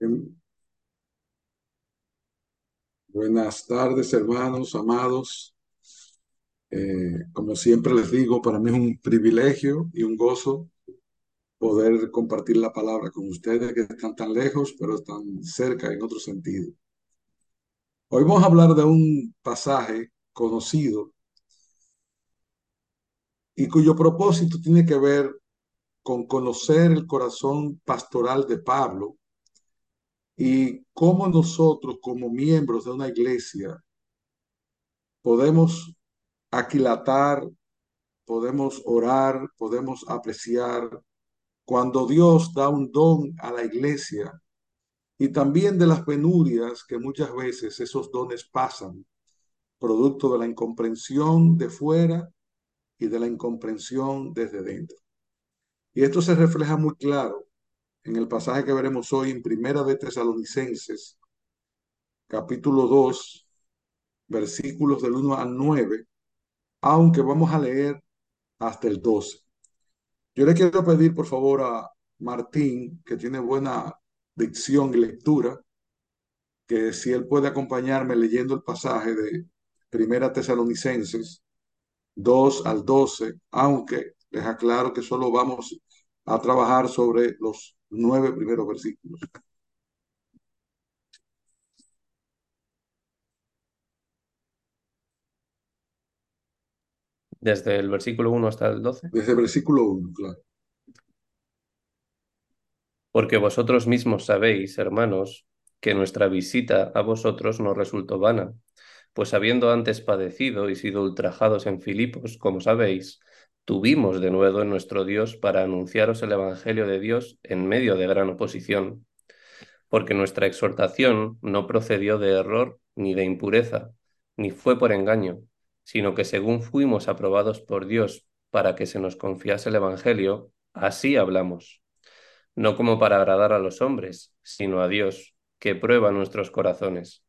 Em, Buenas tardes, hermanos, amados. Eh, como siempre les digo, para mí es un privilegio y un gozo poder compartir la palabra con ustedes que están tan lejos, pero están cerca en otro sentido. Hoy vamos a hablar de un pasaje conocido y cuyo propósito tiene que ver con conocer el corazón pastoral de Pablo y cómo nosotros como miembros de una iglesia podemos aquilatar, podemos orar, podemos apreciar cuando Dios da un don a la iglesia y también de las penurias que muchas veces esos dones pasan, producto de la incomprensión de fuera y de la incomprensión desde dentro. Y esto se refleja muy claro en el pasaje que veremos hoy en Primera de Tesalonicenses, capítulo 2, versículos del 1 al 9, aunque vamos a leer hasta el 12. Yo le quiero pedir, por favor, a Martín, que tiene buena dicción y lectura, que si él puede acompañarme leyendo el pasaje de Primera Tesalonicenses 2 al 12, aunque les aclaro que solo vamos a trabajar sobre los nueve primeros versículos. Desde el versículo 1 hasta el 12. Desde el versículo 1, claro. Porque vosotros mismos sabéis, hermanos, que nuestra visita a vosotros no resultó vana, pues habiendo antes padecido y sido ultrajados en Filipos, como sabéis, tuvimos de nuevo en nuestro Dios para anunciaros el Evangelio de Dios en medio de gran oposición, porque nuestra exhortación no procedió de error ni de impureza, ni fue por engaño, sino que según fuimos aprobados por Dios para que se nos confiase el Evangelio, así hablamos, no como para agradar a los hombres, sino a Dios, que prueba nuestros corazones,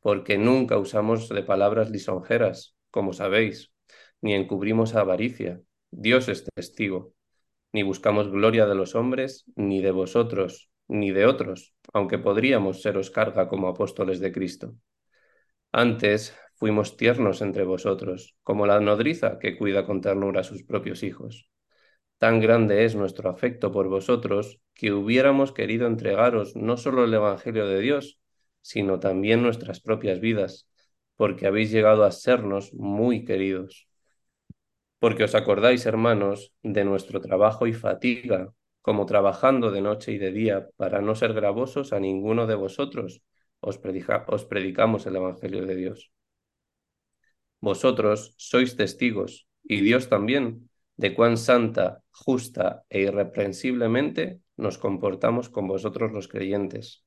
porque nunca usamos de palabras lisonjeras, como sabéis, ni encubrimos avaricia, Dios es testigo, ni buscamos gloria de los hombres, ni de vosotros, ni de otros, aunque podríamos seros carga como apóstoles de Cristo. Antes fuimos tiernos entre vosotros, como la nodriza que cuida con ternura a sus propios hijos. Tan grande es nuestro afecto por vosotros que hubiéramos querido entregaros no solo el Evangelio de Dios, sino también nuestras propias vidas, porque habéis llegado a sernos muy queridos. Porque os acordáis, hermanos, de nuestro trabajo y fatiga, como trabajando de noche y de día para no ser gravosos a ninguno de vosotros, os, predica os predicamos el Evangelio de Dios. Vosotros sois testigos, y Dios también, de cuán santa, justa e irreprensiblemente nos comportamos con vosotros los creyentes,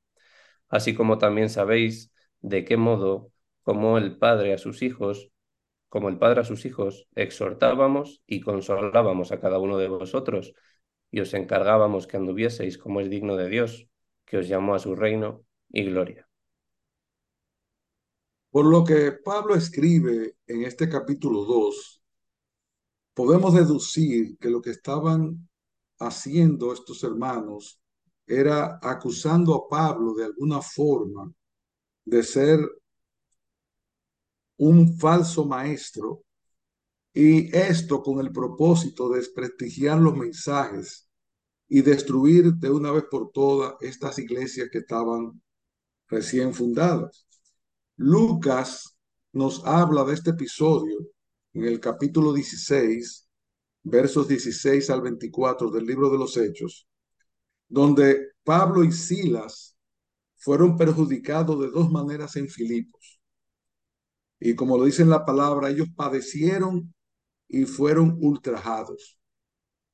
así como también sabéis de qué modo, como el Padre a sus hijos, como el Padre a sus hijos, exhortábamos y consolábamos a cada uno de vosotros, y os encargábamos que anduvieseis como es digno de Dios, que os llamó a su reino y gloria. Por lo que Pablo escribe en este capítulo 2, podemos deducir que lo que estaban haciendo estos hermanos era acusando a Pablo de alguna forma de ser un falso maestro y esto con el propósito de desprestigiar los mensajes y destruir de una vez por todas estas iglesias que estaban recién fundadas. Lucas nos habla de este episodio en el capítulo 16, versos 16 al 24 del libro de los Hechos, donde Pablo y Silas fueron perjudicados de dos maneras en Filipos. Y como lo dice la palabra, ellos padecieron y fueron ultrajados.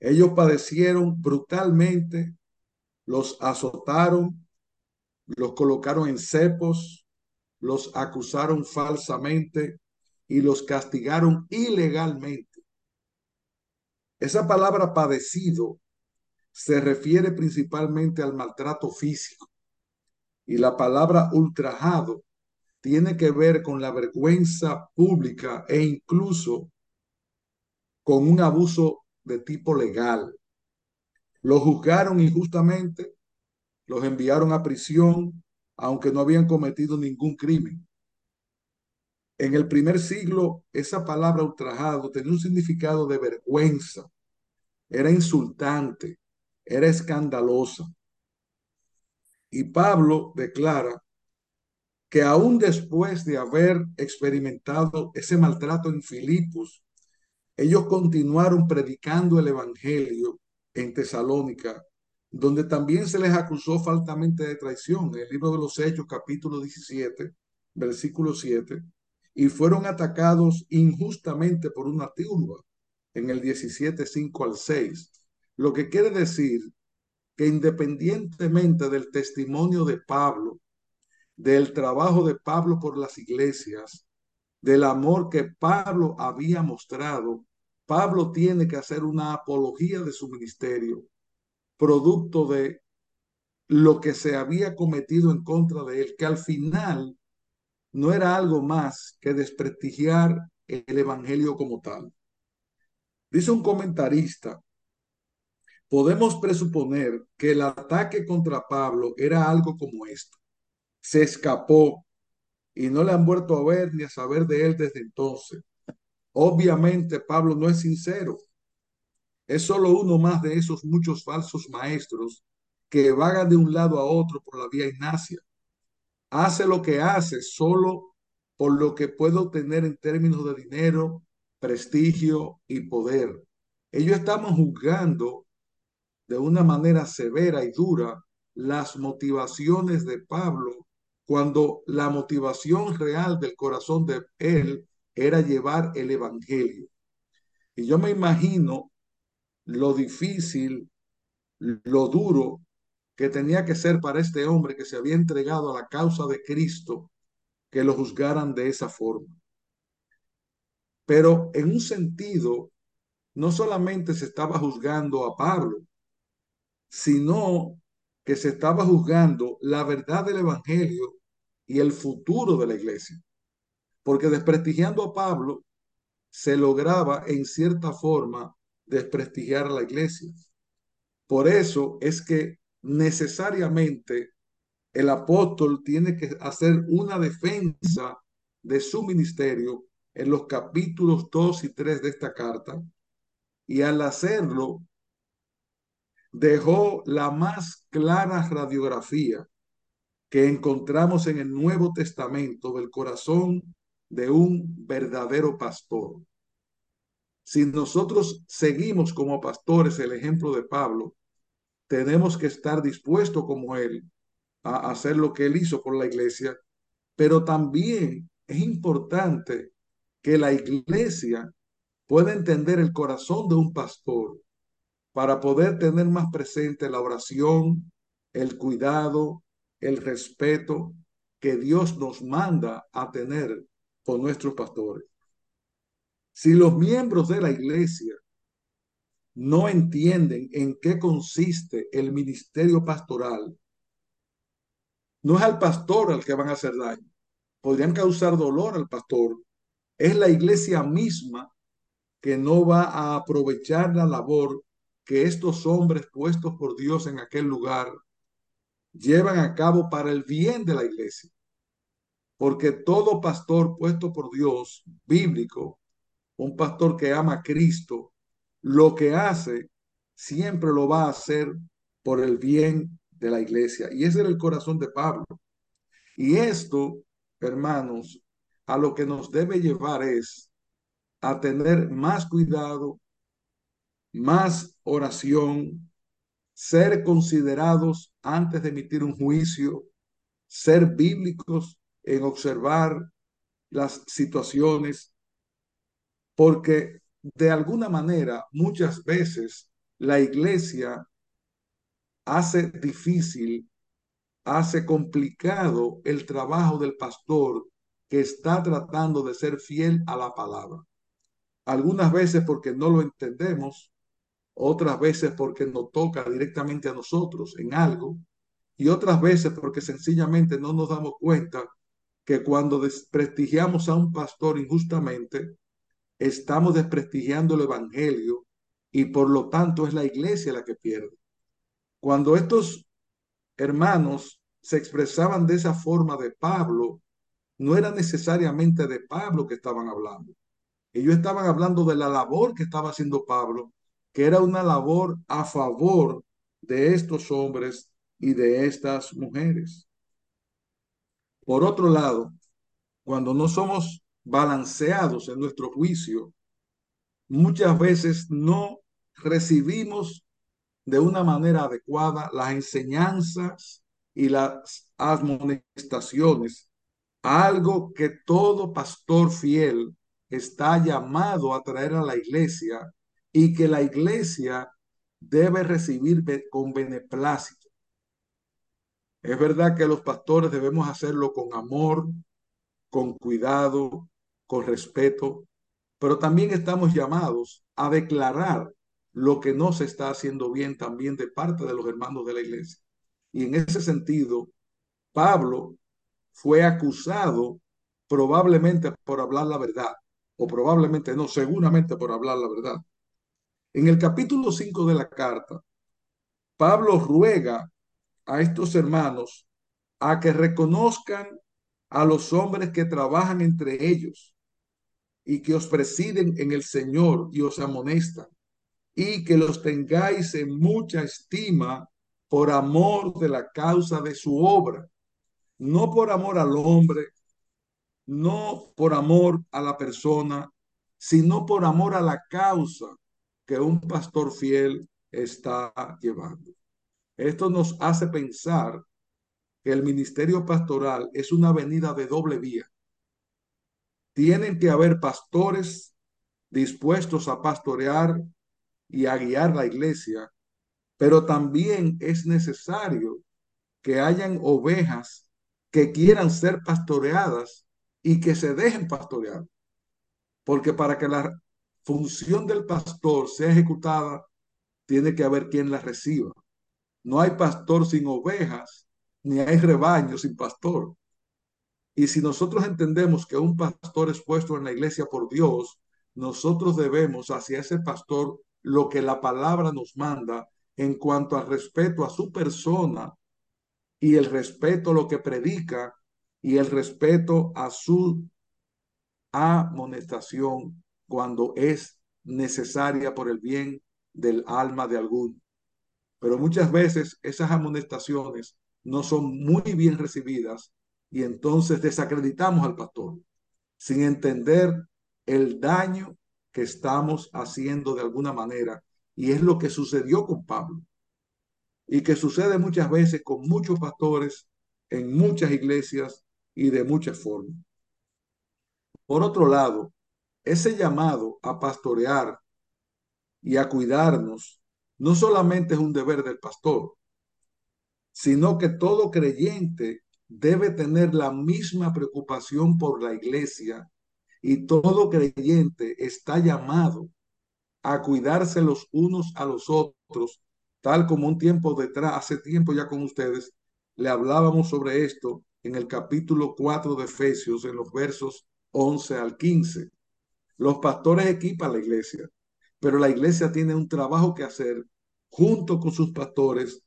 Ellos padecieron brutalmente, los azotaron, los colocaron en cepos, los acusaron falsamente y los castigaron ilegalmente. Esa palabra padecido se refiere principalmente al maltrato físico y la palabra ultrajado tiene que ver con la vergüenza pública e incluso con un abuso de tipo legal. Lo juzgaron injustamente, los enviaron a prisión, aunque no habían cometido ningún crimen. En el primer siglo, esa palabra ultrajado tenía un significado de vergüenza, era insultante, era escandalosa. Y Pablo declara que aún después de haber experimentado ese maltrato en Filipos, ellos continuaron predicando el Evangelio en Tesalónica, donde también se les acusó faltamente de traición, en el libro de los Hechos, capítulo 17, versículo 7, y fueron atacados injustamente por una turba en el 17, 5 al 6, lo que quiere decir que independientemente del testimonio de Pablo, del trabajo de Pablo por las iglesias, del amor que Pablo había mostrado, Pablo tiene que hacer una apología de su ministerio, producto de lo que se había cometido en contra de él, que al final no era algo más que desprestigiar el Evangelio como tal. Dice un comentarista, podemos presuponer que el ataque contra Pablo era algo como esto se escapó y no le han vuelto a ver ni a saber de él desde entonces. Obviamente Pablo no es sincero. Es solo uno más de esos muchos falsos maestros que vagan de un lado a otro por la vía Ignacia. Hace lo que hace solo por lo que puede obtener en términos de dinero, prestigio y poder. Ellos estamos juzgando de una manera severa y dura las motivaciones de Pablo cuando la motivación real del corazón de él era llevar el Evangelio. Y yo me imagino lo difícil, lo duro que tenía que ser para este hombre que se había entregado a la causa de Cristo, que lo juzgaran de esa forma. Pero en un sentido, no solamente se estaba juzgando a Pablo, sino que se estaba juzgando la verdad del Evangelio y el futuro de la iglesia. Porque desprestigiando a Pablo, se lograba en cierta forma desprestigiar a la iglesia. Por eso es que necesariamente el apóstol tiene que hacer una defensa de su ministerio en los capítulos 2 y 3 de esta carta. Y al hacerlo, dejó la más clara radiografía que encontramos en el Nuevo Testamento del corazón de un verdadero pastor. Si nosotros seguimos como pastores el ejemplo de Pablo, tenemos que estar dispuestos como él a hacer lo que él hizo por la iglesia, pero también es importante que la iglesia pueda entender el corazón de un pastor para poder tener más presente la oración, el cuidado, el respeto que Dios nos manda a tener con nuestros pastores. Si los miembros de la iglesia no entienden en qué consiste el ministerio pastoral, no es al pastor al que van a hacer daño, podrían causar dolor al pastor, es la iglesia misma que no va a aprovechar la labor que estos hombres puestos por Dios en aquel lugar llevan a cabo para el bien de la iglesia. Porque todo pastor puesto por Dios, bíblico, un pastor que ama a Cristo, lo que hace siempre lo va a hacer por el bien de la iglesia. Y ese era el corazón de Pablo. Y esto, hermanos, a lo que nos debe llevar es a tener más cuidado, más oración, ser considerados antes de emitir un juicio, ser bíblicos en observar las situaciones, porque de alguna manera muchas veces la iglesia hace difícil, hace complicado el trabajo del pastor que está tratando de ser fiel a la palabra. Algunas veces porque no lo entendemos, otras veces porque nos toca directamente a nosotros en algo, y otras veces porque sencillamente no nos damos cuenta que cuando desprestigiamos a un pastor injustamente, estamos desprestigiando el Evangelio y por lo tanto es la iglesia la que pierde. Cuando estos hermanos se expresaban de esa forma de Pablo, no era necesariamente de Pablo que estaban hablando. Ellos estaban hablando de la labor que estaba haciendo Pablo, que era una labor a favor de estos hombres y de estas mujeres. Por otro lado, cuando no somos balanceados en nuestro juicio, muchas veces no recibimos de una manera adecuada las enseñanzas y las admonestaciones, algo que todo pastor fiel está llamado a traer a la iglesia y que la iglesia debe recibir con beneplácito. Es verdad que los pastores debemos hacerlo con amor, con cuidado, con respeto, pero también estamos llamados a declarar lo que no se está haciendo bien también de parte de los hermanos de la iglesia. Y en ese sentido, Pablo fue acusado probablemente por hablar la verdad, o probablemente no, seguramente por hablar la verdad. En el capítulo 5 de la carta, Pablo ruega a estos hermanos a que reconozcan a los hombres que trabajan entre ellos y que os presiden en el Señor y os amonestan y que los tengáis en mucha estima por amor de la causa de su obra, no por amor al hombre, no por amor a la persona, sino por amor a la causa que un pastor fiel está llevando. Esto nos hace pensar que el ministerio pastoral es una avenida de doble vía. Tienen que haber pastores dispuestos a pastorear y a guiar la iglesia, pero también es necesario que hayan ovejas que quieran ser pastoreadas y que se dejen pastorear. Porque para que la función del pastor sea ejecutada, tiene que haber quien la reciba. No hay pastor sin ovejas, ni hay rebaño sin pastor. Y si nosotros entendemos que un pastor es puesto en la iglesia por Dios, nosotros debemos hacia ese pastor lo que la palabra nos manda en cuanto al respeto a su persona y el respeto a lo que predica y el respeto a su amonestación cuando es necesaria por el bien del alma de alguno. Pero muchas veces esas amonestaciones no son muy bien recibidas y entonces desacreditamos al pastor sin entender el daño que estamos haciendo de alguna manera. Y es lo que sucedió con Pablo. Y que sucede muchas veces con muchos pastores en muchas iglesias y de muchas formas. Por otro lado, ese llamado a pastorear y a cuidarnos no solamente es un deber del pastor, sino que todo creyente debe tener la misma preocupación por la iglesia y todo creyente está llamado a cuidarse los unos a los otros, tal como un tiempo detrás, hace tiempo ya con ustedes, le hablábamos sobre esto en el capítulo 4 de Efesios, en los versos 11 al 15. Los pastores equipan la iglesia, pero la iglesia tiene un trabajo que hacer junto con sus pastores,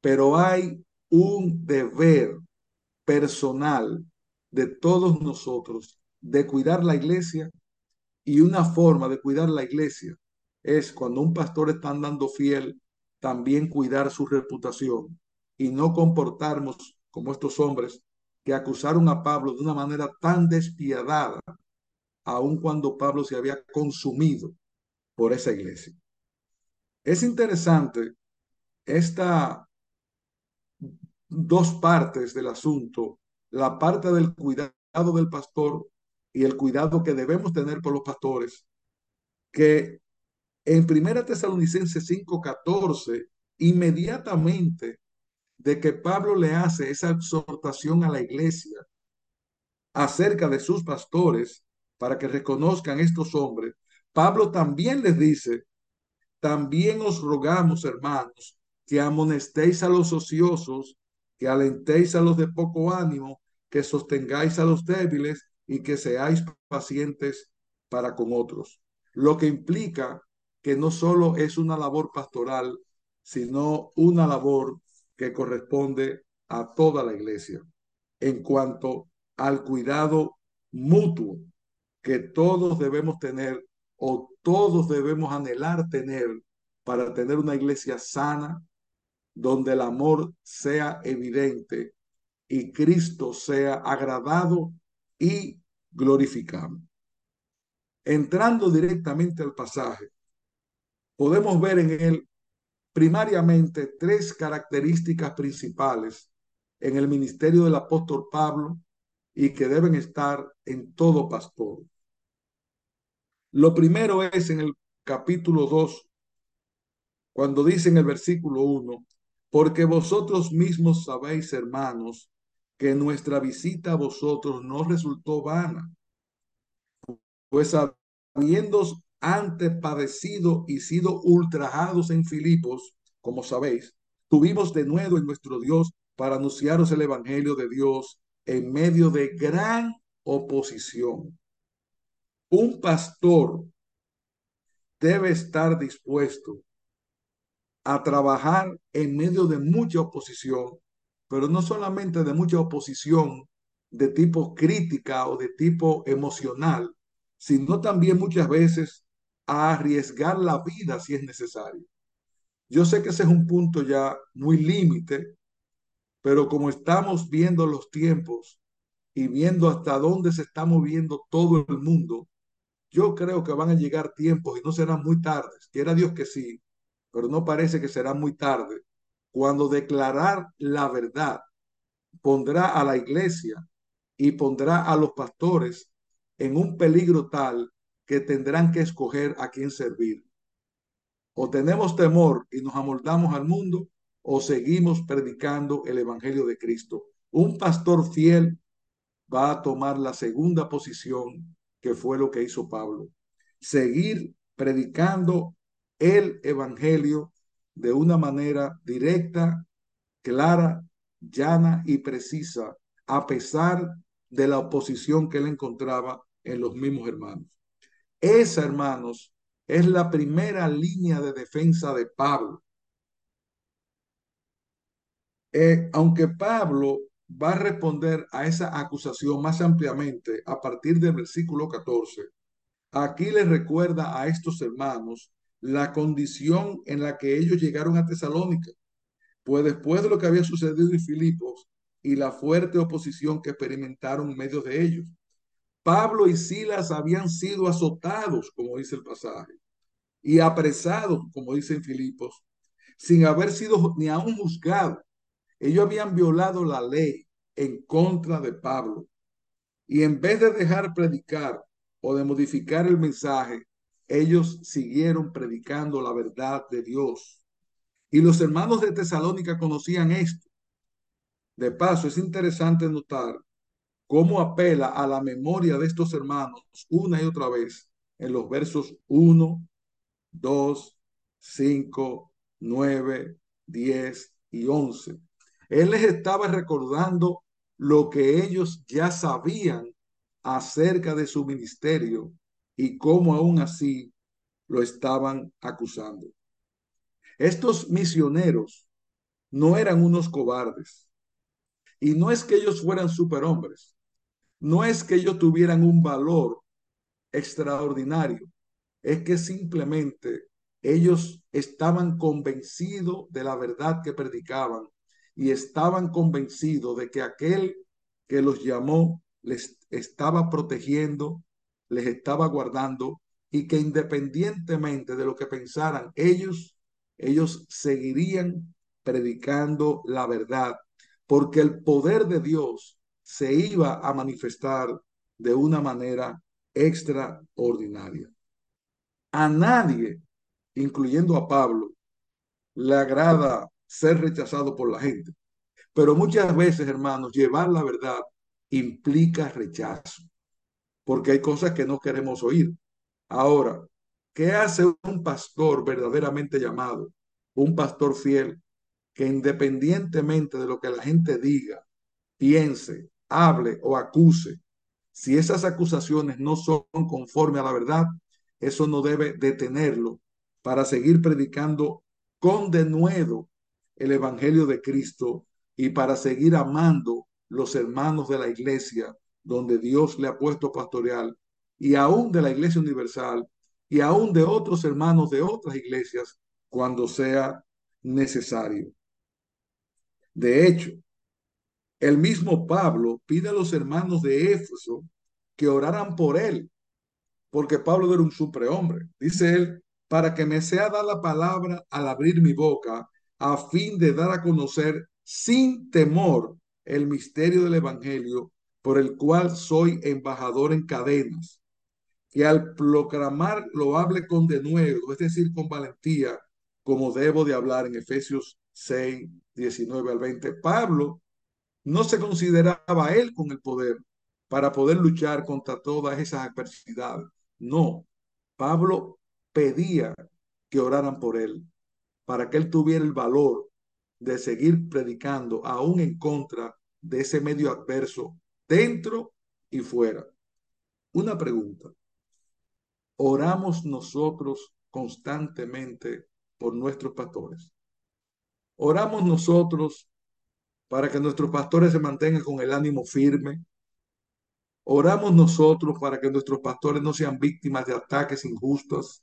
pero hay un deber personal de todos nosotros de cuidar la iglesia y una forma de cuidar la iglesia es cuando un pastor está andando fiel, también cuidar su reputación y no comportarnos como estos hombres que acusaron a Pablo de una manera tan despiadada, aun cuando Pablo se había consumido por esa iglesia. Es interesante esta dos partes del asunto, la parte del cuidado del pastor y el cuidado que debemos tener por los pastores, que en Primera Tesalonicenses 5:14, inmediatamente de que Pablo le hace esa exhortación a la iglesia acerca de sus pastores para que reconozcan estos hombres, Pablo también les dice, también os rogamos, hermanos, que amonestéis a los ociosos, que alentéis a los de poco ánimo, que sostengáis a los débiles y que seáis pacientes para con otros. Lo que implica que no solo es una labor pastoral, sino una labor que corresponde a toda la iglesia en cuanto al cuidado mutuo que todos debemos tener o todos debemos anhelar tener para tener una iglesia sana, donde el amor sea evidente y Cristo sea agradado y glorificado. Entrando directamente al pasaje, podemos ver en él primariamente tres características principales en el ministerio del apóstol Pablo y que deben estar en todo pastor. Lo primero es en el capítulo 2, cuando dice en el versículo 1, porque vosotros mismos sabéis, hermanos, que nuestra visita a vosotros no resultó vana, pues habiendo antes padecido y sido ultrajados en Filipos, como sabéis, tuvimos de nuevo en nuestro Dios para anunciaros el Evangelio de Dios en medio de gran oposición. Un pastor debe estar dispuesto a trabajar en medio de mucha oposición, pero no solamente de mucha oposición de tipo crítica o de tipo emocional, sino también muchas veces a arriesgar la vida si es necesario. Yo sé que ese es un punto ya muy límite, pero como estamos viendo los tiempos y viendo hasta dónde se está moviendo todo el mundo, yo creo que van a llegar tiempos y no serán muy tardes. Quiera Dios que sí, pero no parece que será muy tarde cuando declarar la verdad pondrá a la iglesia y pondrá a los pastores en un peligro tal que tendrán que escoger a quién servir. O tenemos temor y nos amoldamos al mundo o seguimos predicando el Evangelio de Cristo. Un pastor fiel va a tomar la segunda posición que fue lo que hizo Pablo. Seguir predicando el Evangelio de una manera directa, clara, llana y precisa, a pesar de la oposición que él encontraba en los mismos hermanos. Esa, hermanos, es la primera línea de defensa de Pablo. Eh, aunque Pablo va a responder a esa acusación más ampliamente a partir del versículo 14, aquí le recuerda a estos hermanos la condición en la que ellos llegaron a Tesalónica, pues después de lo que había sucedido en Filipos y la fuerte oposición que experimentaron en medio de ellos, Pablo y Silas habían sido azotados, como dice el pasaje, y apresados, como dice en Filipos, sin haber sido ni aún juzgados. Ellos habían violado la ley en contra de Pablo. Y en vez de dejar predicar o de modificar el mensaje, ellos siguieron predicando la verdad de Dios. Y los hermanos de Tesalónica conocían esto. De paso, es interesante notar cómo apela a la memoria de estos hermanos una y otra vez en los versos 1, 2, 5, 9, 10 y 11. Él les estaba recordando lo que ellos ya sabían acerca de su ministerio y cómo aún así lo estaban acusando. Estos misioneros no eran unos cobardes. Y no es que ellos fueran superhombres. No es que ellos tuvieran un valor extraordinario. Es que simplemente ellos estaban convencidos de la verdad que predicaban y estaban convencidos de que aquel que los llamó les estaba protegiendo, les estaba guardando y que independientemente de lo que pensaran ellos, ellos seguirían predicando la verdad, porque el poder de Dios se iba a manifestar de una manera extraordinaria. A nadie, incluyendo a Pablo, le agrada ser rechazado por la gente. Pero muchas veces, hermanos, llevar la verdad implica rechazo, porque hay cosas que no queremos oír. Ahora, ¿qué hace un pastor verdaderamente llamado? Un pastor fiel que independientemente de lo que la gente diga, piense, hable o acuse, si esas acusaciones no son conforme a la verdad, eso no debe detenerlo para seguir predicando con denuedo el Evangelio de Cristo y para seguir amando los hermanos de la iglesia donde Dios le ha puesto pastoreal y aún de la iglesia universal y aún de otros hermanos de otras iglesias cuando sea necesario. De hecho, el mismo Pablo pide a los hermanos de Éfeso que oraran por él, porque Pablo era un superhombre. Dice él, para que me sea dada la palabra al abrir mi boca, a fin de dar a conocer sin temor el misterio del Evangelio, por el cual soy embajador en cadenas, que al proclamar lo hable con denuedo, es decir, con valentía, como debo de hablar en Efesios 6, 19 al 20. Pablo no se consideraba él con el poder para poder luchar contra todas esas adversidades. No, Pablo pedía que oraran por él, para que él tuviera el valor de seguir predicando aún en contra de ese medio adverso, dentro y fuera. Una pregunta. ¿Oramos nosotros constantemente por nuestros pastores? ¿Oramos nosotros para que nuestros pastores se mantengan con el ánimo firme? Oramos nosotros para que nuestros pastores no sean víctimas de ataques injustos.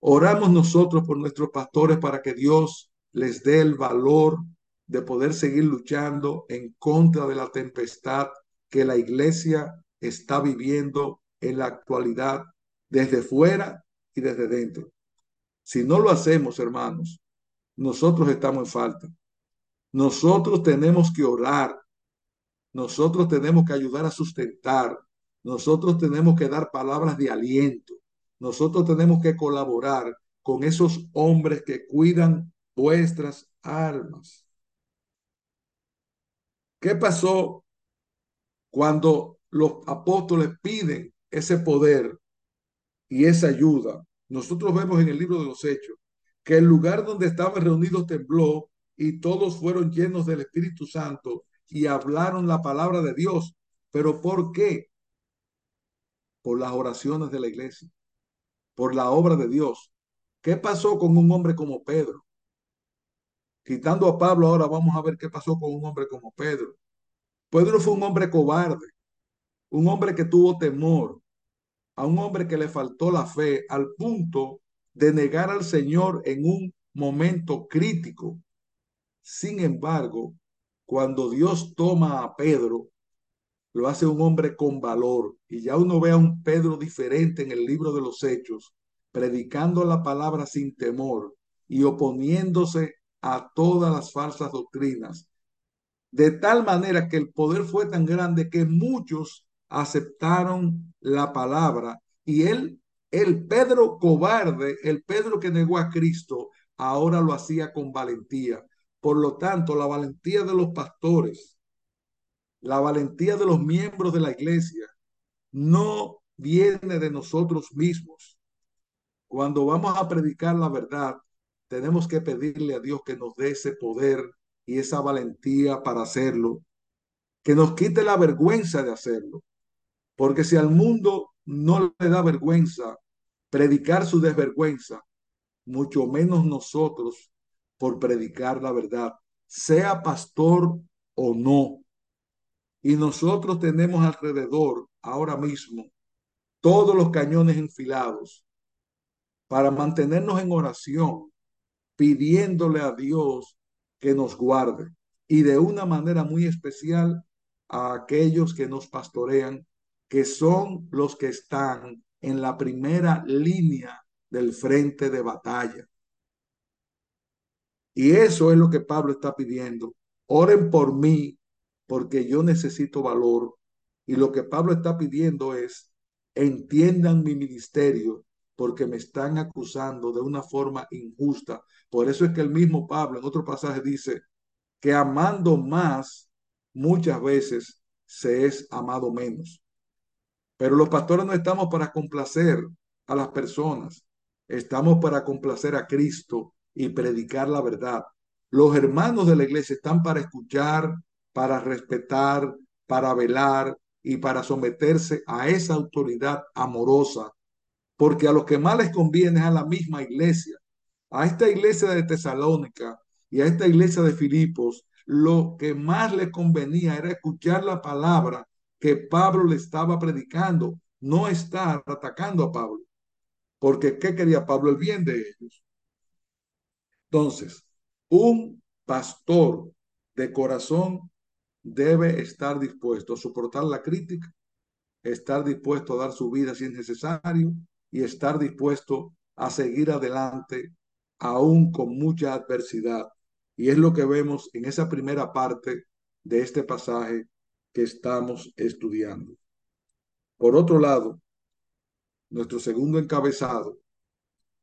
Oramos nosotros por nuestros pastores para que Dios les dé el valor de poder seguir luchando en contra de la tempestad que la iglesia está viviendo en la actualidad desde fuera y desde dentro. Si no lo hacemos, hermanos, nosotros estamos en falta. Nosotros tenemos que orar. Nosotros tenemos que ayudar a sustentar. Nosotros tenemos que dar palabras de aliento. Nosotros tenemos que colaborar con esos hombres que cuidan vuestras almas. ¿Qué pasó cuando los apóstoles piden ese poder y esa ayuda? Nosotros vemos en el libro de los Hechos que el lugar donde estaban reunidos tembló y todos fueron llenos del Espíritu Santo y hablaron la palabra de Dios. ¿Pero por qué? Por las oraciones de la iglesia, por la obra de Dios. ¿Qué pasó con un hombre como Pedro? Quitando a Pablo, ahora vamos a ver qué pasó con un hombre como Pedro. Pedro fue un hombre cobarde, un hombre que tuvo temor, a un hombre que le faltó la fe al punto de negar al Señor en un momento crítico. Sin embargo, cuando Dios toma a Pedro, lo hace un hombre con valor. Y ya uno ve a un Pedro diferente en el libro de los Hechos, predicando la palabra sin temor y oponiéndose a todas las falsas doctrinas. De tal manera que el poder fue tan grande que muchos aceptaron la palabra y él, el Pedro cobarde, el Pedro que negó a Cristo, ahora lo hacía con valentía. Por lo tanto, la valentía de los pastores, la valentía de los miembros de la iglesia, no viene de nosotros mismos. Cuando vamos a predicar la verdad, tenemos que pedirle a Dios que nos dé ese poder y esa valentía para hacerlo, que nos quite la vergüenza de hacerlo. Porque si al mundo no le da vergüenza predicar su desvergüenza, mucho menos nosotros por predicar la verdad, sea pastor o no. Y nosotros tenemos alrededor ahora mismo todos los cañones enfilados para mantenernos en oración, pidiéndole a Dios que nos guarde y de una manera muy especial a aquellos que nos pastorean, que son los que están en la primera línea del frente de batalla. Y eso es lo que Pablo está pidiendo. Oren por mí porque yo necesito valor. Y lo que Pablo está pidiendo es, entiendan mi ministerio porque me están acusando de una forma injusta. Por eso es que el mismo Pablo en otro pasaje dice que amando más, muchas veces se es amado menos. Pero los pastores no estamos para complacer a las personas, estamos para complacer a Cristo y predicar la verdad. Los hermanos de la iglesia están para escuchar, para respetar, para velar y para someterse a esa autoridad amorosa, porque a los que más les conviene a la misma iglesia, a esta iglesia de Tesalónica, y a esta iglesia de Filipos lo que más le convenía era escuchar la palabra que Pablo le estaba predicando, no estar atacando a Pablo. Porque ¿qué quería Pablo? El bien de ellos. Entonces, un pastor de corazón debe estar dispuesto a soportar la crítica, estar dispuesto a dar su vida si es necesario y estar dispuesto a seguir adelante aún con mucha adversidad. Y es lo que vemos en esa primera parte de este pasaje que estamos estudiando. Por otro lado, nuestro segundo encabezado,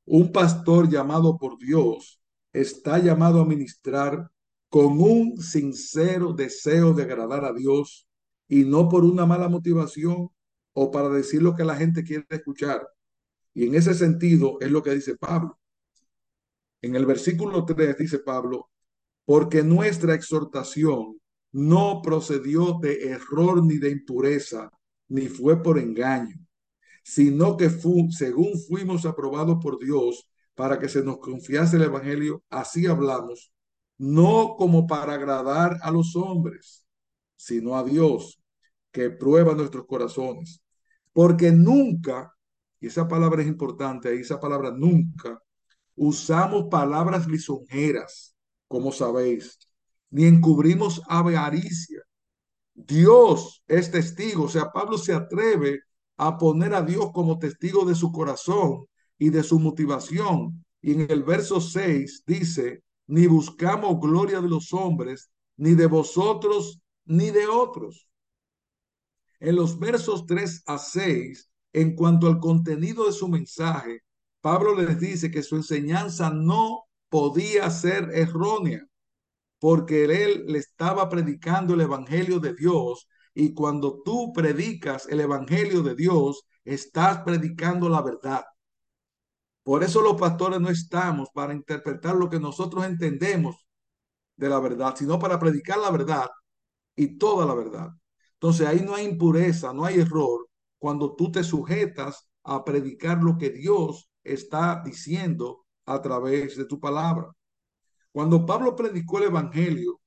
un pastor llamado por Dios está llamado a ministrar con un sincero deseo de agradar a Dios y no por una mala motivación o para decir lo que la gente quiere escuchar. Y en ese sentido es lo que dice Pablo. En el versículo 3 dice Pablo, porque nuestra exhortación no procedió de error ni de impureza, ni fue por engaño, sino que fu según fuimos aprobados por Dios para que se nos confiase el Evangelio, así hablamos, no como para agradar a los hombres, sino a Dios, que prueba nuestros corazones. Porque nunca, y esa palabra es importante, esa palabra nunca, usamos palabras lisonjeras, como sabéis, ni encubrimos avaricia. Dios es testigo, o sea, Pablo se atreve a poner a Dios como testigo de su corazón y de su motivación. Y en el verso 6 dice, ni buscamos gloria de los hombres, ni de vosotros, ni de otros. En los versos 3 a 6, en cuanto al contenido de su mensaje, Pablo les dice que su enseñanza no podía ser errónea, porque él le estaba predicando el Evangelio de Dios y cuando tú predicas el Evangelio de Dios, estás predicando la verdad. Por eso los pastores no estamos para interpretar lo que nosotros entendemos de la verdad, sino para predicar la verdad y toda la verdad. Entonces ahí no hay impureza, no hay error cuando tú te sujetas a predicar lo que Dios está diciendo a través de tu palabra. Cuando Pablo predicó el Evangelio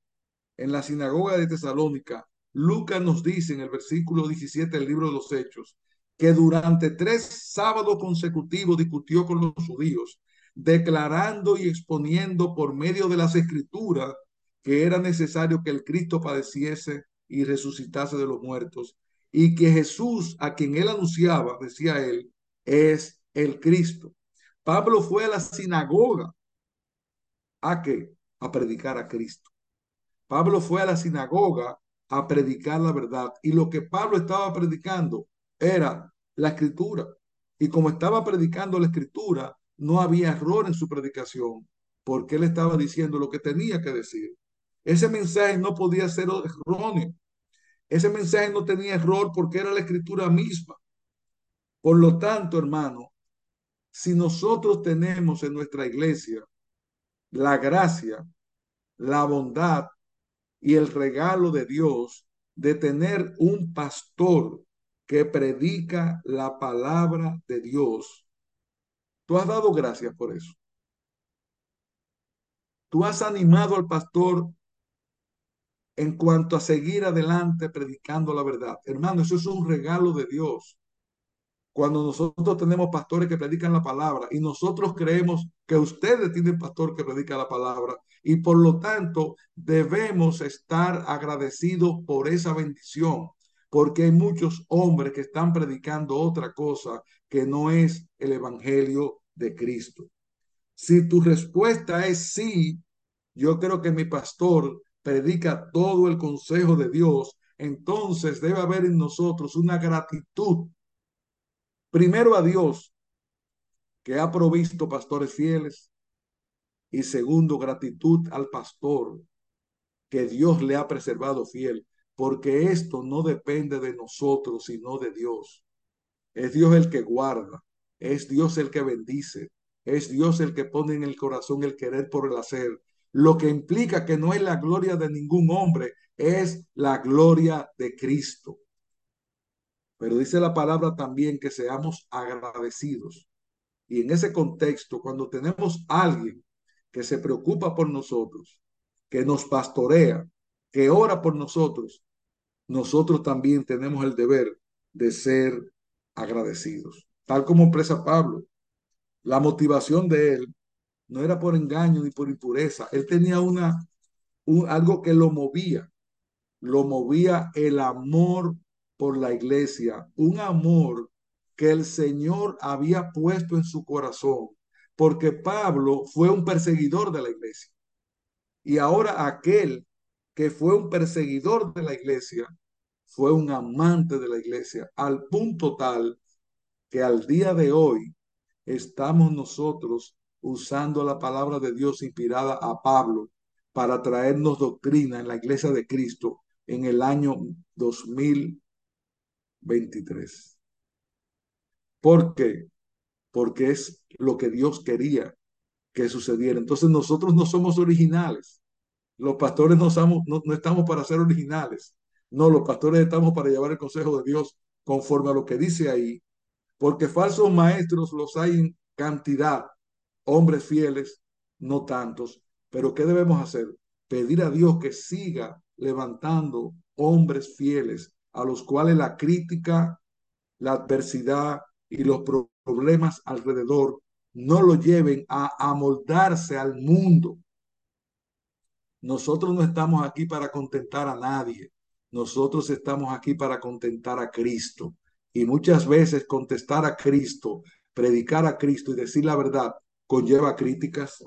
en la sinagoga de Tesalónica, Lucas nos dice en el versículo 17 del libro de los Hechos que durante tres sábados consecutivos discutió con los judíos, declarando y exponiendo por medio de las escrituras que era necesario que el Cristo padeciese y resucitase de los muertos, y que Jesús, a quien él anunciaba, decía él, es el Cristo. Pablo fue a la sinagoga a qué? A predicar a Cristo. Pablo fue a la sinagoga a predicar la verdad y lo que Pablo estaba predicando era la escritura. Y como estaba predicando la escritura, no había error en su predicación, porque él estaba diciendo lo que tenía que decir. Ese mensaje no podía ser erróneo. Ese mensaje no tenía error porque era la escritura misma. Por lo tanto, hermano, si nosotros tenemos en nuestra iglesia la gracia, la bondad y el regalo de Dios de tener un pastor que predica la palabra de Dios. Tú has dado gracias por eso. Tú has animado al pastor en cuanto a seguir adelante predicando la verdad. Hermano, eso es un regalo de Dios cuando nosotros tenemos pastores que predican la palabra y nosotros creemos que ustedes tienen pastor que predica la palabra y por lo tanto debemos estar agradecidos por esa bendición porque hay muchos hombres que están predicando otra cosa que no es el evangelio de Cristo. Si tu respuesta es sí, yo creo que mi pastor predica todo el consejo de Dios, entonces debe haber en nosotros una gratitud Primero a Dios, que ha provisto pastores fieles. Y segundo, gratitud al pastor, que Dios le ha preservado fiel, porque esto no depende de nosotros, sino de Dios. Es Dios el que guarda, es Dios el que bendice, es Dios el que pone en el corazón el querer por el hacer, lo que implica que no es la gloria de ningún hombre, es la gloria de Cristo. Pero dice la palabra también que seamos agradecidos. Y en ese contexto, cuando tenemos alguien que se preocupa por nosotros, que nos pastorea, que ora por nosotros, nosotros también tenemos el deber de ser agradecidos. Tal como expresa Pablo, la motivación de él no era por engaño ni por impureza. Él tenía una, un, algo que lo movía. Lo movía el amor por la iglesia, un amor que el Señor había puesto en su corazón, porque Pablo fue un perseguidor de la iglesia. Y ahora aquel que fue un perseguidor de la iglesia fue un amante de la iglesia, al punto tal que al día de hoy estamos nosotros usando la palabra de Dios inspirada a Pablo para traernos doctrina en la iglesia de Cristo en el año 2023. ¿Por qué? Porque es lo que Dios quería que sucediera. Entonces nosotros no somos originales. Los pastores no, estamos para ser originales. No, los pastores estamos para llevar el consejo de Dios conforme a lo que dice ahí, porque falsos maestros los hay en cantidad, hombres fieles, no tantos. Pero ¿qué debemos hacer? Pedir a Dios que siga levantando hombres fieles a los cuales la crítica, la adversidad y los problemas alrededor no lo lleven a amoldarse al mundo. Nosotros no estamos aquí para contentar a nadie. Nosotros estamos aquí para contentar a Cristo. Y muchas veces contestar a Cristo, predicar a Cristo y decir la verdad conlleva críticas.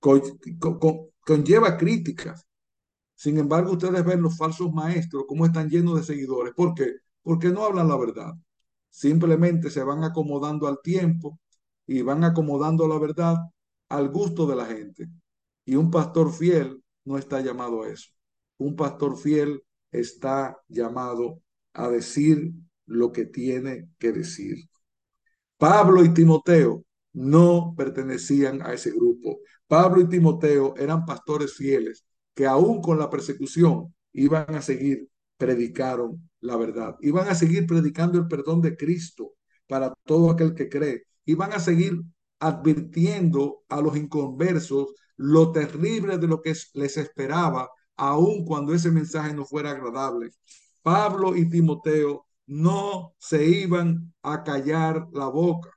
Con, con, conlleva críticas. Sin embargo, ustedes ven los falsos maestros cómo están llenos de seguidores. Porque no hablan la verdad. Simplemente se van acomodando al tiempo y van acomodando la verdad al gusto de la gente. Y un pastor fiel no está llamado a eso un pastor fiel está llamado a decir lo que tiene que decir. Pablo y Timoteo no pertenecían a ese grupo. Pablo y Timoteo eran pastores fieles que aún con la persecución iban a seguir, predicaron la verdad. Iban a seguir predicando el perdón de Cristo para todo aquel que cree. Iban a seguir advirtiendo a los inconversos lo terrible de lo que les esperaba aun cuando ese mensaje no fuera agradable. Pablo y Timoteo no se iban a callar la boca.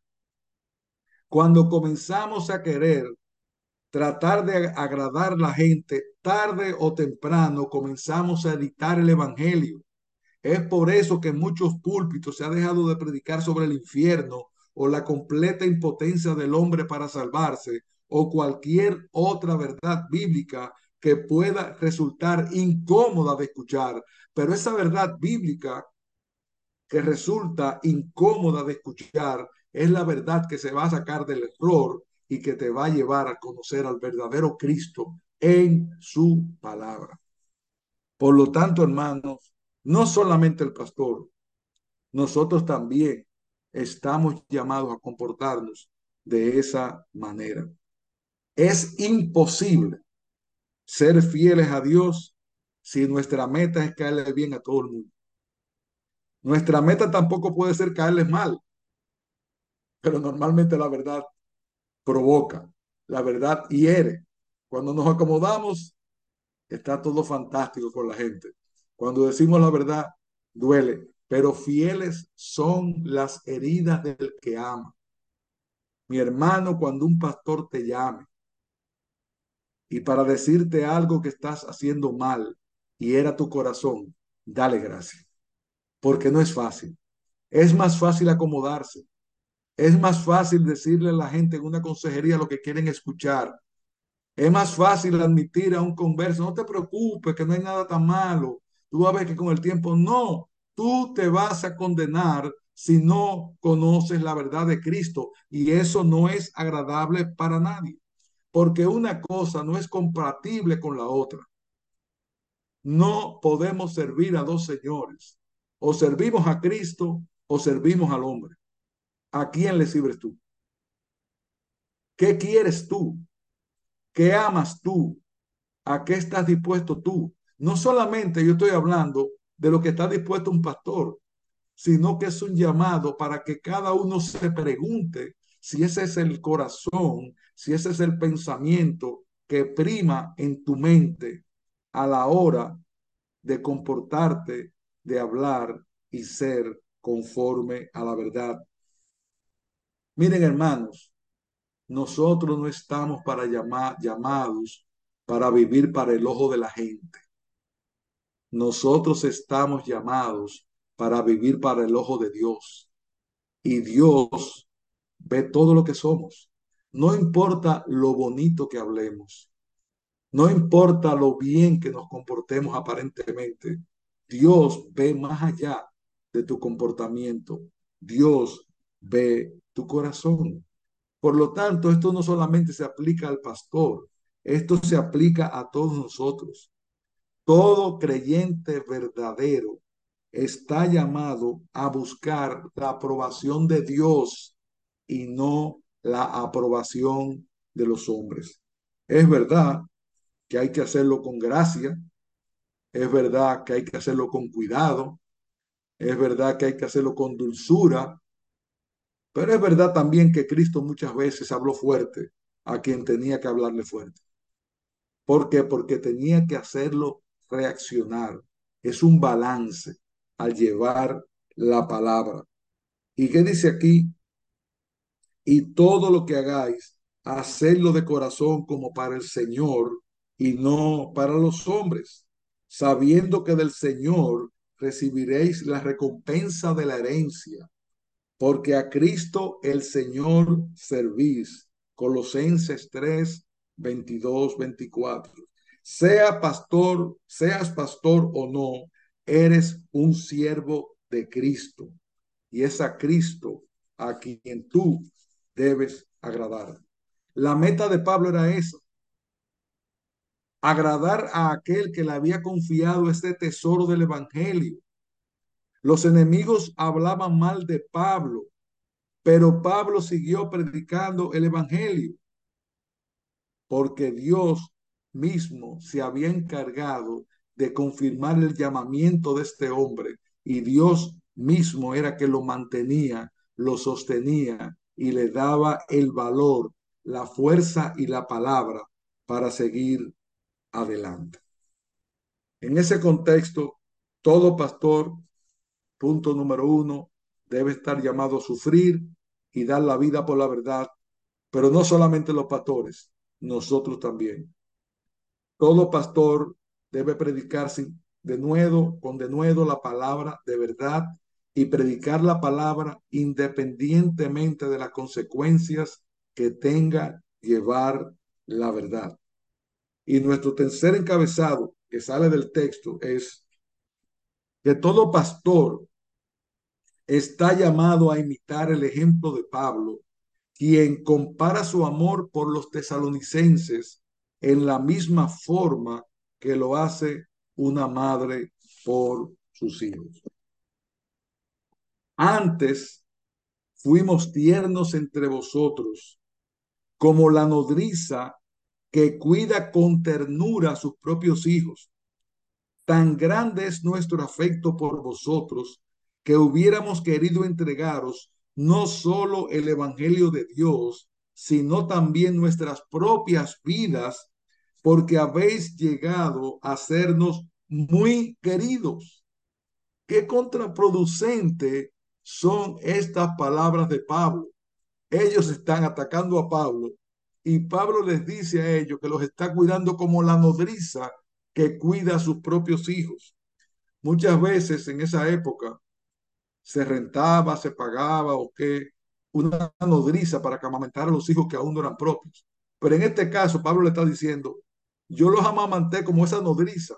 Cuando comenzamos a querer tratar de agradar a la gente, tarde o temprano comenzamos a editar el Evangelio. Es por eso que muchos púlpitos se ha dejado de predicar sobre el infierno o la completa impotencia del hombre para salvarse o cualquier otra verdad bíblica que pueda resultar incómoda de escuchar, pero esa verdad bíblica que resulta incómoda de escuchar es la verdad que se va a sacar del error y que te va a llevar a conocer al verdadero Cristo en su palabra. Por lo tanto, hermanos, no solamente el pastor, nosotros también estamos llamados a comportarnos de esa manera. Es imposible ser fieles a Dios si nuestra meta es caerle bien a todo el mundo. Nuestra meta tampoco puede ser caerles mal, pero normalmente la verdad provoca, la verdad hiere. Cuando nos acomodamos, está todo fantástico con la gente. Cuando decimos la verdad, duele, pero fieles son las heridas del que ama. Mi hermano, cuando un pastor te llame y para decirte algo que estás haciendo mal y era tu corazón, dale gracias. Porque no es fácil. Es más fácil acomodarse. Es más fácil decirle a la gente en una consejería lo que quieren escuchar. Es más fácil admitir a un converso, no te preocupes, que no hay nada tan malo. Tú vas a ver que con el tiempo, no, tú te vas a condenar si no conoces la verdad de Cristo. Y eso no es agradable para nadie porque una cosa no es compatible con la otra. No podemos servir a dos señores. O servimos a Cristo o servimos al hombre. ¿A quién le sirves tú? ¿Qué quieres tú? ¿Qué amas tú? ¿A qué estás dispuesto tú? No solamente yo estoy hablando de lo que está dispuesto un pastor, sino que es un llamado para que cada uno se pregunte si ese es el corazón si ese es el pensamiento que prima en tu mente a la hora de comportarte, de hablar y ser conforme a la verdad. Miren, hermanos, nosotros no estamos para llamar, llamados para vivir para el ojo de la gente. Nosotros estamos llamados para vivir para el ojo de Dios. Y Dios ve todo lo que somos. No importa lo bonito que hablemos. No importa lo bien que nos comportemos aparentemente. Dios ve más allá de tu comportamiento. Dios ve tu corazón. Por lo tanto, esto no solamente se aplica al pastor, esto se aplica a todos nosotros. Todo creyente verdadero está llamado a buscar la aprobación de Dios y no la aprobación de los hombres. Es verdad que hay que hacerlo con gracia, es verdad que hay que hacerlo con cuidado, es verdad que hay que hacerlo con dulzura, pero es verdad también que Cristo muchas veces habló fuerte a quien tenía que hablarle fuerte. ¿Por qué? Porque tenía que hacerlo reaccionar. Es un balance al llevar la palabra. ¿Y qué dice aquí? Y todo lo que hagáis, hacedlo de corazón como para el Señor y no para los hombres, sabiendo que del Señor recibiréis la recompensa de la herencia, porque a Cristo el Señor servís. Colosenses 3, 22, 24. Sea pastor, seas pastor o no, eres un siervo de Cristo. Y es a Cristo a quien tú debes agradar. La meta de Pablo era esa. Agradar a aquel que le había confiado este tesoro del Evangelio. Los enemigos hablaban mal de Pablo, pero Pablo siguió predicando el Evangelio porque Dios mismo se había encargado de confirmar el llamamiento de este hombre y Dios mismo era que lo mantenía, lo sostenía y le daba el valor, la fuerza y la palabra para seguir adelante. En ese contexto, todo pastor, punto número uno, debe estar llamado a sufrir y dar la vida por la verdad, pero no solamente los pastores, nosotros también. Todo pastor debe predicarse de nuevo, con de nuevo la palabra de verdad y predicar la palabra independientemente de las consecuencias que tenga llevar la verdad. Y nuestro tercer encabezado que sale del texto es que todo pastor está llamado a imitar el ejemplo de Pablo quien compara su amor por los tesalonicenses en la misma forma que lo hace una madre por sus hijos. Antes fuimos tiernos entre vosotros, como la nodriza que cuida con ternura a sus propios hijos. Tan grande es nuestro afecto por vosotros que hubiéramos querido entregaros no solo el Evangelio de Dios, sino también nuestras propias vidas, porque habéis llegado a sernos muy queridos. Qué contraproducente son estas palabras de Pablo. Ellos están atacando a Pablo y Pablo les dice a ellos que los está cuidando como la nodriza que cuida a sus propios hijos. Muchas veces en esa época se rentaba, se pagaba o qué, una nodriza para que a los hijos que aún no eran propios. Pero en este caso, Pablo le está diciendo, yo los amamanté como esa nodriza,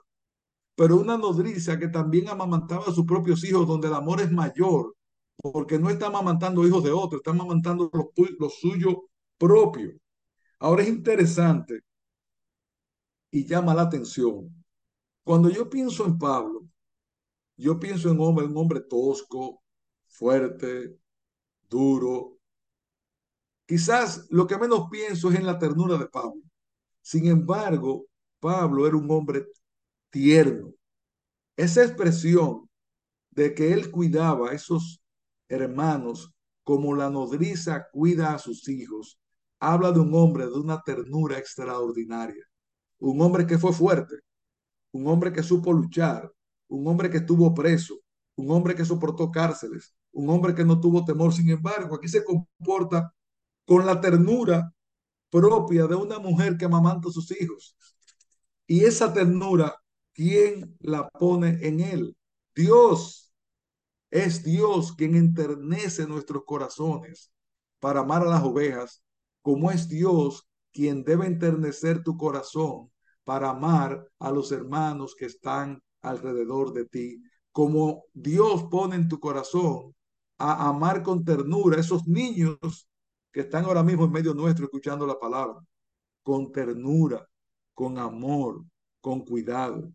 pero una nodriza que también amamantaba a sus propios hijos, donde el amor es mayor, porque no está amamantando hijos de otros, está amamantando los, los suyos propios. Ahora es interesante y llama la atención. Cuando yo pienso en Pablo, yo pienso en un hombre, un hombre tosco, fuerte, duro. Quizás lo que menos pienso es en la ternura de Pablo. Sin embargo, Pablo era un hombre tierno. Esa expresión de que él cuidaba a esos hermanos como la nodriza cuida a sus hijos, habla de un hombre de una ternura extraordinaria. Un hombre que fue fuerte, un hombre que supo luchar, un hombre que estuvo preso, un hombre que soportó cárceles, un hombre que no tuvo temor. Sin embargo, aquí se comporta con la ternura propia de una mujer que amamanta a sus hijos. Y esa ternura, ¿quién la pone en él? Dios. Es Dios quien enternece nuestros corazones para amar a las ovejas, como es Dios quien debe enternecer tu corazón para amar a los hermanos que están alrededor de ti, como Dios pone en tu corazón a amar con ternura esos niños que están ahora mismo en medio nuestro escuchando la palabra, con ternura, con amor, con cuidado.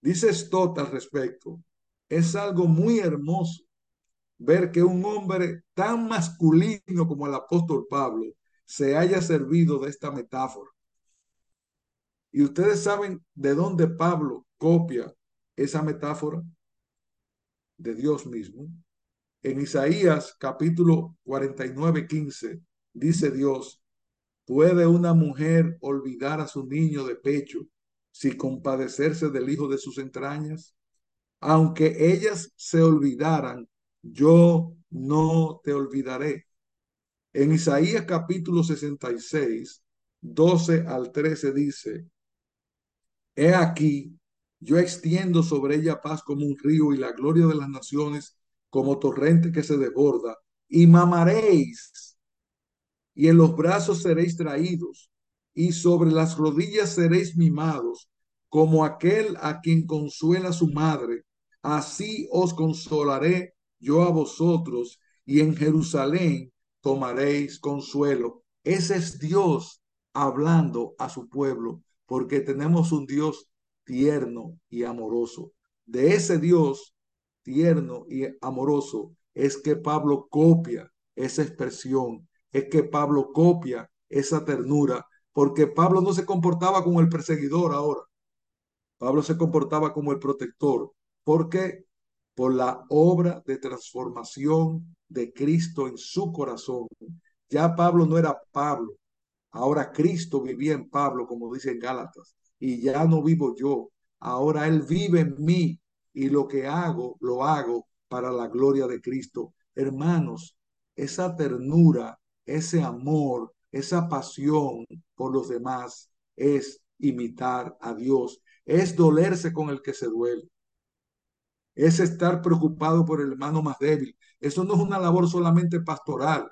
Dice Stott al respecto, es algo muy hermoso ver que un hombre tan masculino como el apóstol Pablo se haya servido de esta metáfora. Y ustedes saben de dónde Pablo copia esa metáfora de Dios mismo. En Isaías capítulo 49, 15, dice Dios, ¿puede una mujer olvidar a su niño de pecho si compadecerse del hijo de sus entrañas? Aunque ellas se olvidaran, yo no te olvidaré. En Isaías capítulo 66, 12 al 13 dice, He aquí, yo extiendo sobre ella paz como un río y la gloria de las naciones como torrente que se desborda, y mamaréis, y en los brazos seréis traídos, y sobre las rodillas seréis mimados, como aquel a quien consuela su madre, así os consolaré yo a vosotros, y en Jerusalén tomaréis consuelo. Ese es Dios hablando a su pueblo, porque tenemos un Dios tierno y amoroso. De ese Dios tierno y amoroso es que Pablo copia esa expresión, es que Pablo copia esa ternura, porque Pablo no se comportaba como el perseguidor ahora. Pablo se comportaba como el protector. ¿Por qué? Por la obra de transformación de Cristo en su corazón. Ya Pablo no era Pablo. Ahora Cristo vivía en Pablo, como dice en Gálatas. Y ya no vivo yo. Ahora Él vive en mí y lo que hago, lo hago para la gloria de Cristo. Hermanos, esa ternura, ese amor, esa pasión por los demás es imitar a Dios, es dolerse con el que se duele, es estar preocupado por el hermano más débil. Eso no es una labor solamente pastoral.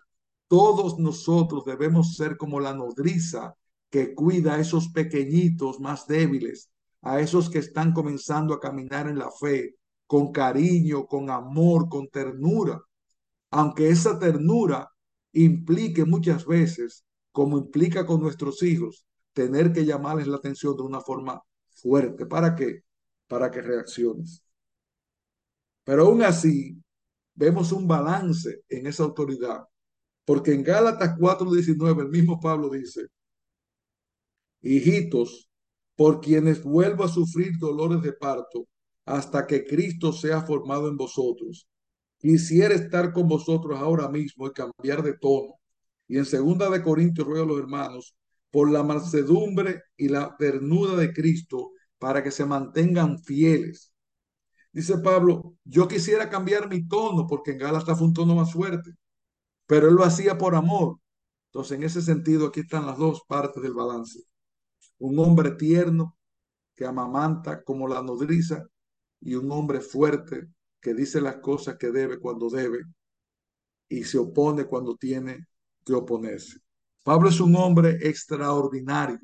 Todos nosotros debemos ser como la nodriza que cuida a esos pequeñitos más débiles, a esos que están comenzando a caminar en la fe, con cariño, con amor, con ternura, aunque esa ternura implique muchas veces, como implica con nuestros hijos, tener que llamarles la atención de una forma fuerte. ¿Para qué? Para que reacciones. Pero aún así, vemos un balance en esa autoridad, porque en Gálatas 4:19 el mismo Pablo dice, hijitos, por quienes vuelvo a sufrir dolores de parto hasta que Cristo sea formado en vosotros. Quisiera estar con vosotros ahora mismo y cambiar de tono. Y en segunda de Corintios ruego a los hermanos por la mansedumbre y la ternura de Cristo para que se mantengan fieles. Dice Pablo, yo quisiera cambiar mi tono porque en Gálatas fue un tono más fuerte, pero él lo hacía por amor. Entonces, en ese sentido, aquí están las dos partes del balance un hombre tierno que amamanta como la nodriza y un hombre fuerte que dice las cosas que debe cuando debe y se opone cuando tiene que oponerse. Pablo es un hombre extraordinario.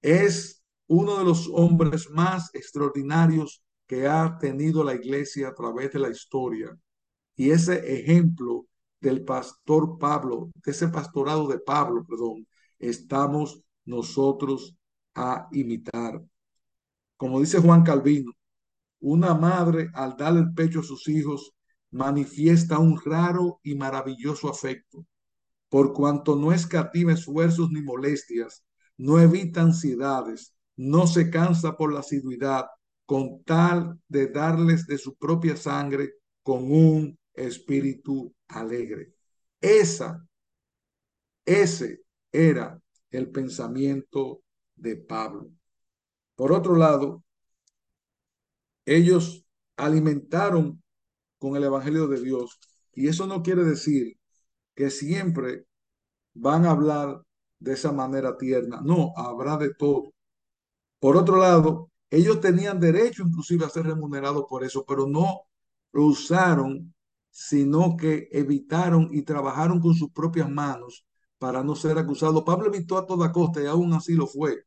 Es uno de los hombres más extraordinarios que ha tenido la iglesia a través de la historia. Y ese ejemplo del pastor Pablo, de ese pastorado de Pablo, perdón, estamos nosotros a imitar. Como dice Juan Calvino, una madre al dar el pecho a sus hijos manifiesta un raro y maravilloso afecto, por cuanto no escatima esfuerzos ni molestias, no evita ansiedades, no se cansa por la asiduidad, con tal de darles de su propia sangre con un espíritu alegre. Esa, ese era el pensamiento de Pablo. Por otro lado, ellos alimentaron con el Evangelio de Dios y eso no quiere decir que siempre van a hablar de esa manera tierna. No, habrá de todo. Por otro lado, ellos tenían derecho inclusive a ser remunerados por eso, pero no lo usaron, sino que evitaron y trabajaron con sus propias manos para no ser acusados. Pablo evitó a toda costa y aún así lo fue.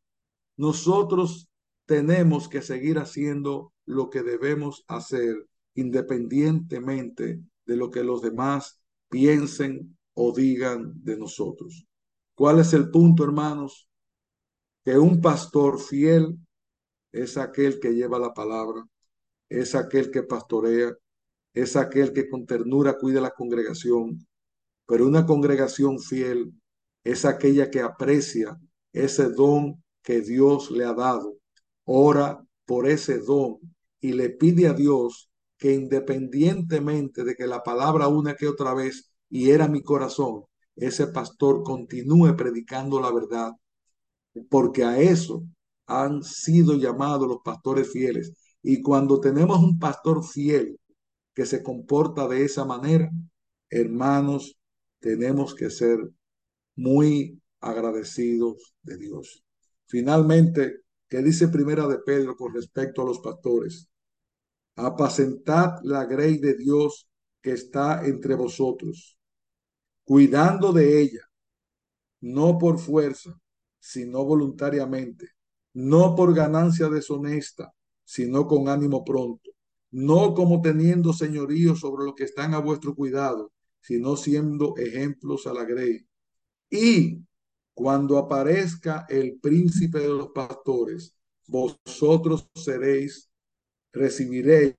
Nosotros tenemos que seguir haciendo lo que debemos hacer independientemente de lo que los demás piensen o digan de nosotros. ¿Cuál es el punto, hermanos? Que un pastor fiel es aquel que lleva la palabra, es aquel que pastorea, es aquel que con ternura cuida la congregación, pero una congregación fiel es aquella que aprecia ese don que Dios le ha dado, ora por ese don y le pide a Dios que independientemente de que la palabra una que otra vez y era mi corazón, ese pastor continúe predicando la verdad, porque a eso han sido llamados los pastores fieles. Y cuando tenemos un pastor fiel que se comporta de esa manera, hermanos, tenemos que ser muy agradecidos de Dios. Finalmente, ¿qué dice Primera de Pedro con respecto a los pastores? Apacentad la grey de Dios que está entre vosotros, cuidando de ella, no por fuerza, sino voluntariamente, no por ganancia deshonesta, sino con ánimo pronto, no como teniendo señorío sobre lo que están a vuestro cuidado, sino siendo ejemplos a la grey. Y cuando aparezca el príncipe de los pastores, vosotros seréis, recibiréis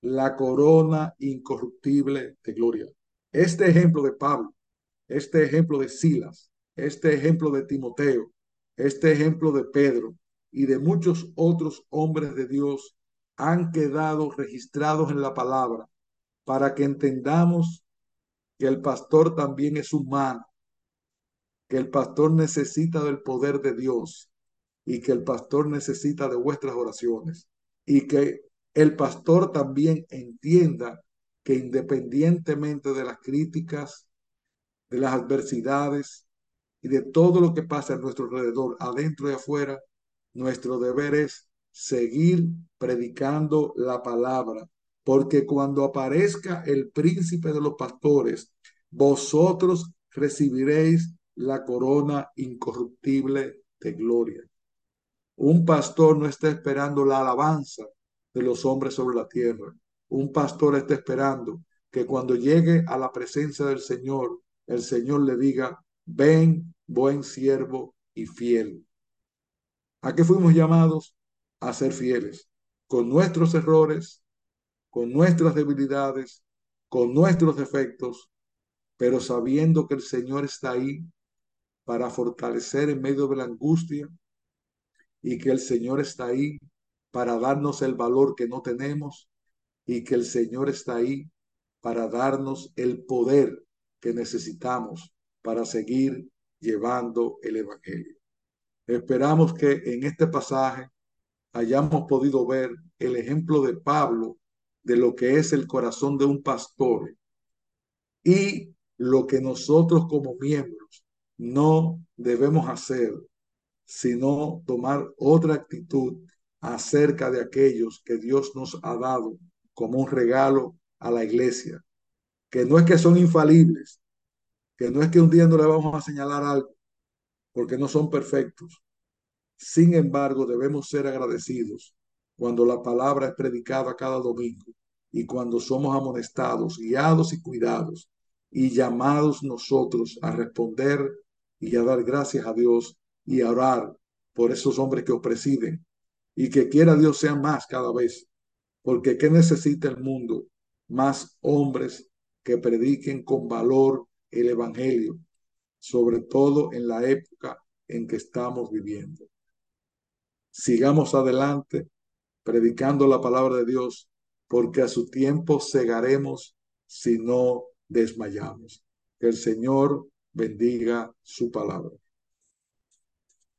la corona incorruptible de gloria. Este ejemplo de Pablo, este ejemplo de Silas, este ejemplo de Timoteo, este ejemplo de Pedro y de muchos otros hombres de Dios han quedado registrados en la palabra para que entendamos que el pastor también es humano, que el pastor necesita del poder de Dios y que el pastor necesita de vuestras oraciones y que el pastor también entienda que independientemente de las críticas, de las adversidades y de todo lo que pasa a nuestro alrededor, adentro y afuera, nuestro deber es seguir predicando la palabra, porque cuando aparezca el príncipe de los pastores, vosotros recibiréis la corona incorruptible de gloria. Un pastor no está esperando la alabanza de los hombres sobre la tierra. Un pastor está esperando que cuando llegue a la presencia del Señor, el Señor le diga, ven, buen siervo y fiel. ¿A qué fuimos llamados? A ser fieles, con nuestros errores, con nuestras debilidades, con nuestros defectos, pero sabiendo que el Señor está ahí para fortalecer en medio de la angustia y que el Señor está ahí para darnos el valor que no tenemos y que el Señor está ahí para darnos el poder que necesitamos para seguir llevando el Evangelio. Esperamos que en este pasaje hayamos podido ver el ejemplo de Pablo de lo que es el corazón de un pastor y lo que nosotros como miembros no debemos hacer, sino tomar otra actitud acerca de aquellos que Dios nos ha dado como un regalo a la iglesia, que no es que son infalibles, que no es que un día no le vamos a señalar algo, porque no son perfectos. Sin embargo, debemos ser agradecidos cuando la palabra es predicada cada domingo y cuando somos amonestados, guiados y cuidados y llamados nosotros a responder y a dar gracias a Dios y a orar por esos hombres que os presiden y que quiera Dios sea más cada vez, porque ¿qué necesita el mundo? Más hombres que prediquen con valor el Evangelio, sobre todo en la época en que estamos viviendo. Sigamos adelante predicando la palabra de Dios, porque a su tiempo cegaremos si no desmayamos. Que el Señor bendiga su palabra.